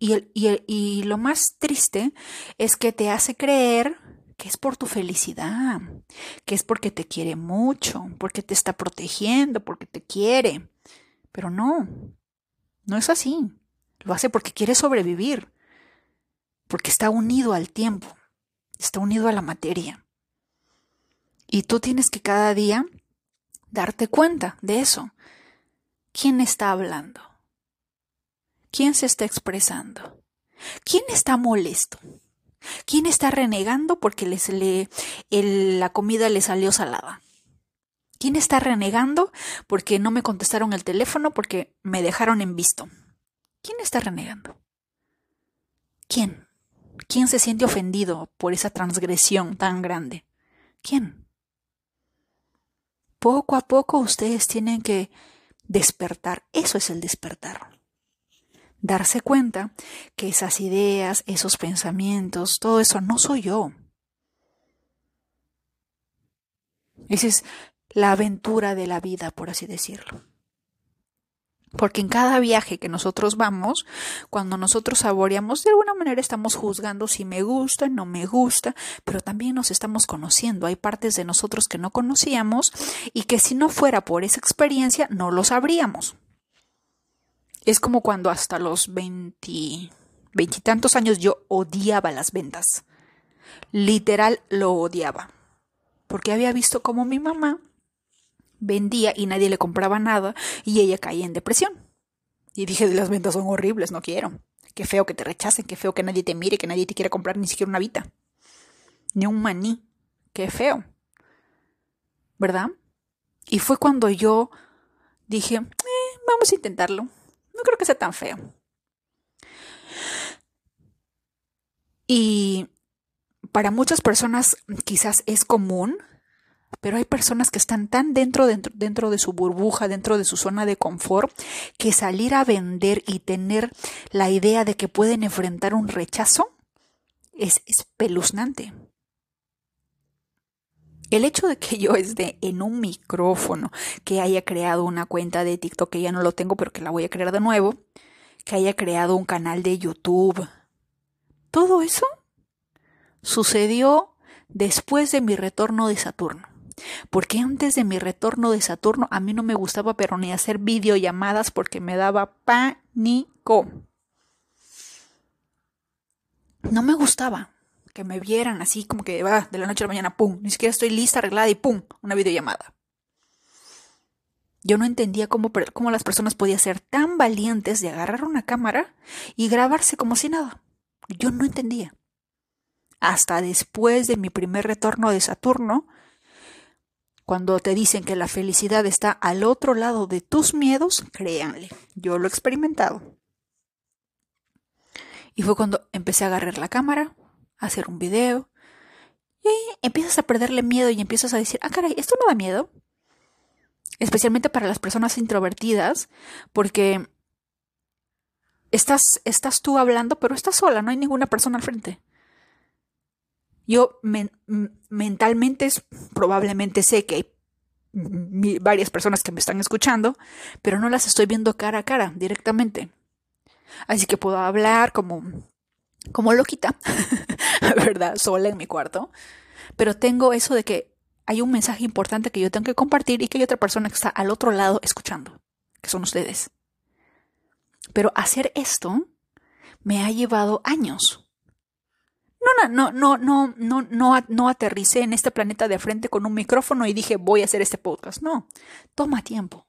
Speaker 1: Y, lo más triste es que te hace creer que es por tu felicidad, que es porque te quiere mucho, porque te está protegiendo, porque te quiere. Pero no, no es así. Lo hace porque quiere sobrevivir, porque está unido al tiempo, está unido a la materia. Y tú tienes que cada día darte cuenta de eso. ¿Quién está hablando? ¿Quién se está expresando? ¿Quién está molesto? ¿Quién está renegando porque les le, la comida le salió salada? ¿Quién está renegando porque no me contestaron el teléfono porque me dejaron en visto? ¿Quién está renegando? ¿Quién? ¿Quién se siente ofendido por esa transgresión tan grande? ¿Quién? Poco a poco ustedes tienen que despertar. Eso es el despertar darse cuenta que esas ideas, esos pensamientos, todo eso no soy yo. Esa es la aventura de la vida, por así decirlo. Porque en cada viaje que nosotros vamos, cuando nosotros saboreamos, de alguna manera estamos juzgando si me gusta, no me gusta, pero también nos estamos conociendo. Hay partes de nosotros que no conocíamos y que si no fuera por esa experiencia no lo sabríamos. Es como cuando hasta los veintitantos años yo odiaba las ventas. literal lo odiaba. Porque había visto cómo mi mamá vendía y nadie le compraba nada y ella caía en depresión. Y dije, las ventas son horribles, no quiero. Qué feo que te rechacen, qué feo que nadie te mire, que nadie te quiera comprar ni siquiera una vita. Ni un maní. Qué feo. ¿Verdad? Y fue cuando yo dije, eh, vamos a intentarlo. No creo que sea tan feo. Y para muchas personas quizás es común, pero hay personas que están tan dentro, dentro, dentro, de su burbuja, dentro de su zona de confort, que salir a vender y tener la idea de que pueden enfrentar un rechazo es espeluznante. El hecho de que yo esté en un micrófono, que haya creado una cuenta de TikTok, que ya no lo tengo, pero que la voy a crear de nuevo, que haya creado un canal de YouTube, todo eso sucedió después de mi retorno de Saturno. Porque antes de mi retorno de Saturno a mí no me gustaba pero ni hacer videollamadas porque me daba pánico. No me gustaba que me vieran así como que va de la noche a la mañana, pum, ni siquiera estoy lista, arreglada y pum, una videollamada. Yo no entendía cómo, cómo las personas podían ser tan valientes de agarrar una cámara y grabarse como si nada. Yo no entendía. Hasta después de mi primer retorno de Saturno, cuando te dicen que la felicidad está al otro lado de tus miedos, créanle, yo lo he experimentado. Y fue cuando empecé a agarrar la cámara, a hacer un video, y ahí empiezas a perderle miedo y empiezas a decir, ah, caray, esto no da miedo. Especialmente para las personas introvertidas, porque estás, estás tú hablando, pero estás sola, no hay ninguna persona al frente. Yo mentalmente probablemente sé que hay varias personas que me están escuchando, pero no las estoy viendo cara a cara directamente. Así que puedo hablar como, como loquita, ¿verdad? Sola en mi cuarto. Pero tengo eso de que hay un mensaje importante que yo tengo que compartir y que hay otra persona que está al otro lado escuchando, que son ustedes. Pero hacer esto me ha llevado años. No, no, no, no, no, no, no aterricé en este planeta de frente con un micrófono y dije voy a hacer este podcast. No, toma tiempo.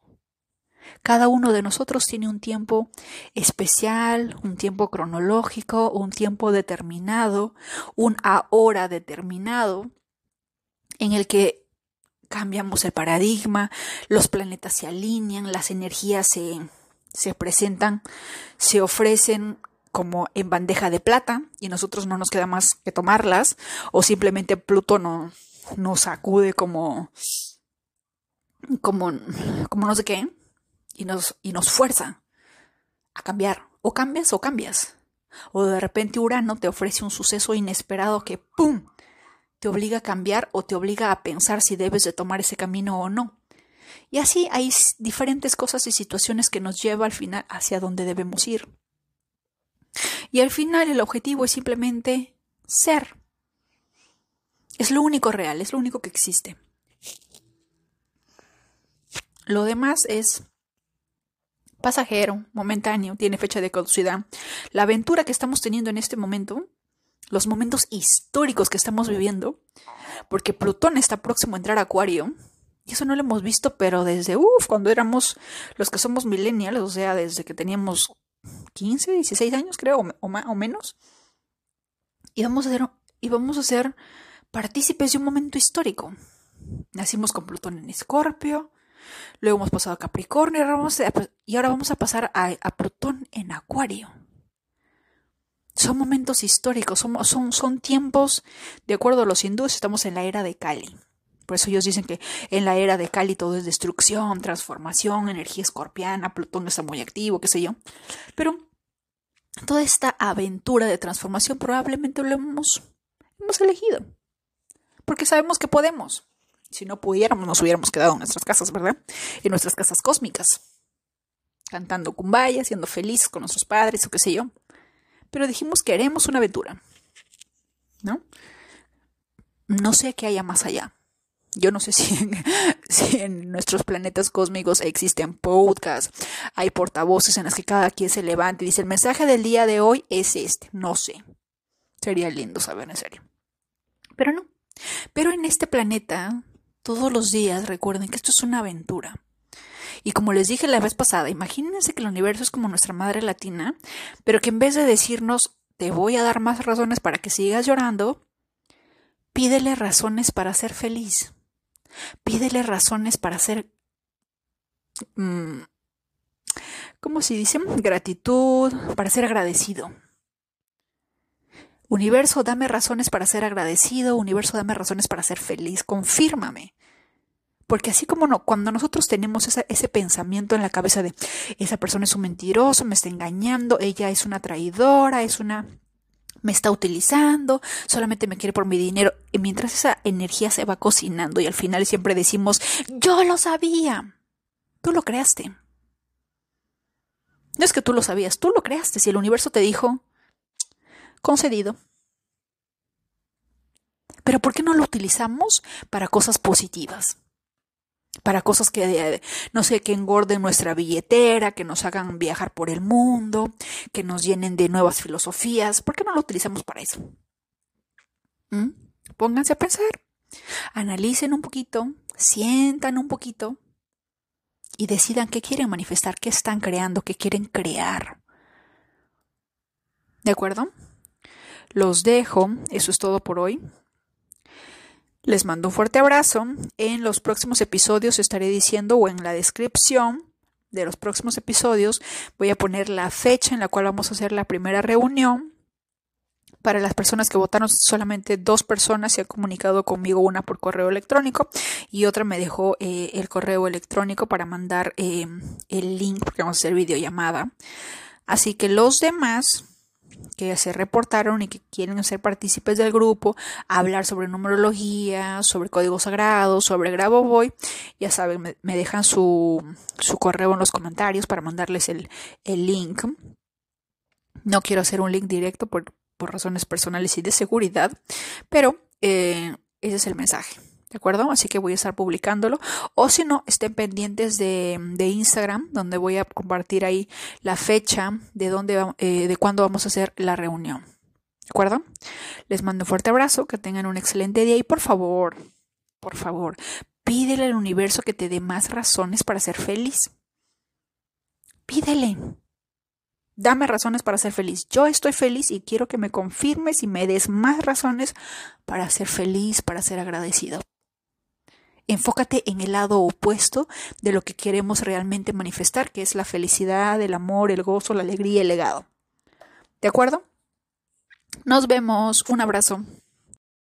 Speaker 1: Cada uno de nosotros tiene un tiempo especial, un tiempo cronológico, un tiempo determinado, un ahora determinado, en el que cambiamos el paradigma, los planetas se alinean, las energías se, se presentan, se ofrecen como en bandeja de plata y nosotros no nos queda más que tomarlas o simplemente Pluto no, nos sacude como como como no sé qué y nos y nos fuerza a cambiar. O cambias o cambias. O de repente Urano te ofrece un suceso inesperado que pum te obliga a cambiar o te obliga a pensar si debes de tomar ese camino o no. Y así hay diferentes cosas y situaciones que nos lleva al final hacia donde debemos ir. Y al final el objetivo es simplemente ser. Es lo único real, es lo único que existe. Lo demás es pasajero, momentáneo, tiene fecha de caducidad. La aventura que estamos teniendo en este momento, los momentos históricos que estamos viviendo, porque Plutón está próximo a entrar a Acuario, y eso no lo hemos visto, pero desde, uff, cuando éramos los que somos millennials, o sea, desde que teníamos 15, 16 años, creo, o, o menos. Y vamos a ser, y vamos a ser partícipes de un momento histórico. Nacimos con Plutón en Escorpio, luego hemos pasado a Capricornio y ahora vamos a pasar a, a Plutón en Acuario. Son momentos históricos, son, son, son tiempos, de acuerdo a los hindúes, estamos en la era de Kali. Por eso ellos dicen que en la era de Cali todo es destrucción, transformación, energía escorpiana, Plutón está muy activo, qué sé yo. Pero toda esta aventura de transformación probablemente lo hemos, hemos elegido. Porque sabemos que podemos. Si no pudiéramos, nos hubiéramos quedado en nuestras casas, ¿verdad? En nuestras casas cósmicas. Cantando kumbaya, siendo felices con nuestros padres o qué sé yo. Pero dijimos que haremos una aventura. ¿No? No sé qué haya más allá. Yo no sé si en, nuestros planetas cósmicos existen podcasts, hay portavoces en las que cada quien se levanta y dice el mensaje del día de hoy es este. No sé. Sería lindo saber en serio. Pero no. Pero en este planeta, todos los días, recuerden que esto es una aventura. Y como les dije la vez pasada, imagínense que el universo es como nuestra madre latina, pero que en vez de decirnos, te voy a dar más razones para que sigas llorando, pídele razones para ser feliz. Pídele razones para ser... Mm, ¿Cómo se dice? Gratitud, para ser agradecido. Universo, dame razones para ser agradecido. Universo, dame razones para ser feliz. Confírmame. Porque así como no, cuando nosotros tenemos ese pensamiento en la cabeza de esa persona es un mentiroso, me está engañando, ella es una traidora, es una me está utilizando, solamente me quiere por mi dinero. Y mientras esa energía se va cocinando y al final siempre decimos, yo lo sabía. Tú lo creaste. No es que tú lo sabías, tú lo creaste. Si el universo te dijo, concedido. Pero ¿por qué no lo utilizamos para cosas positivas? Para cosas que, no sé, que engorden nuestra billetera, que nos hagan viajar por el mundo, que nos llenen de nuevas filosofías. ¿Por qué no lo utilizamos para eso? ¿Mm? Pónganse a pensar, analicen un poquito, sientan un poquito y decidan qué quieren manifestar, qué están creando, qué quieren crear. ¿De acuerdo? Los dejo, eso es todo por hoy. Les mando un fuerte abrazo. En los próximos episodios estaré diciendo o en la descripción de los próximos episodios voy a poner la fecha en la cual vamos a hacer la primera reunión. Para las personas que votaron, solamente dos personas se han comunicado conmigo, una por correo electrónico y otra me dejó eh, el correo electrónico para mandar eh, el link porque vamos a hacer videollamada. Así que los demás que se reportaron y que quieren ser partícipes del grupo, hablar sobre numerología, sobre códigos sagrados, sobre Grabovoi, ya saben, me, dejan su, su, correo en los comentarios para mandarles el, el, link. No quiero hacer un link directo por, por razones personales y de seguridad, pero eh, ese es el mensaje. ¿De acuerdo? Así que voy a estar publicándolo. O si no, estén pendientes de, Instagram, donde voy a compartir ahí la fecha de, dónde, eh, de cuándo vamos a hacer la reunión. ¿De acuerdo? Les mando un fuerte abrazo, que tengan un excelente día y por favor, por favor, pídele al universo que te dé más razones para ser feliz. Pídele. Dame razones para ser feliz. Yo estoy feliz y quiero que me confirmes y me des más razones para ser feliz, para ser agradecido. Enfócate en el lado opuesto de lo que queremos realmente manifestar, que es la felicidad, el amor, el gozo, la alegría, el legado. ¿De acuerdo? Nos vemos. Un abrazo.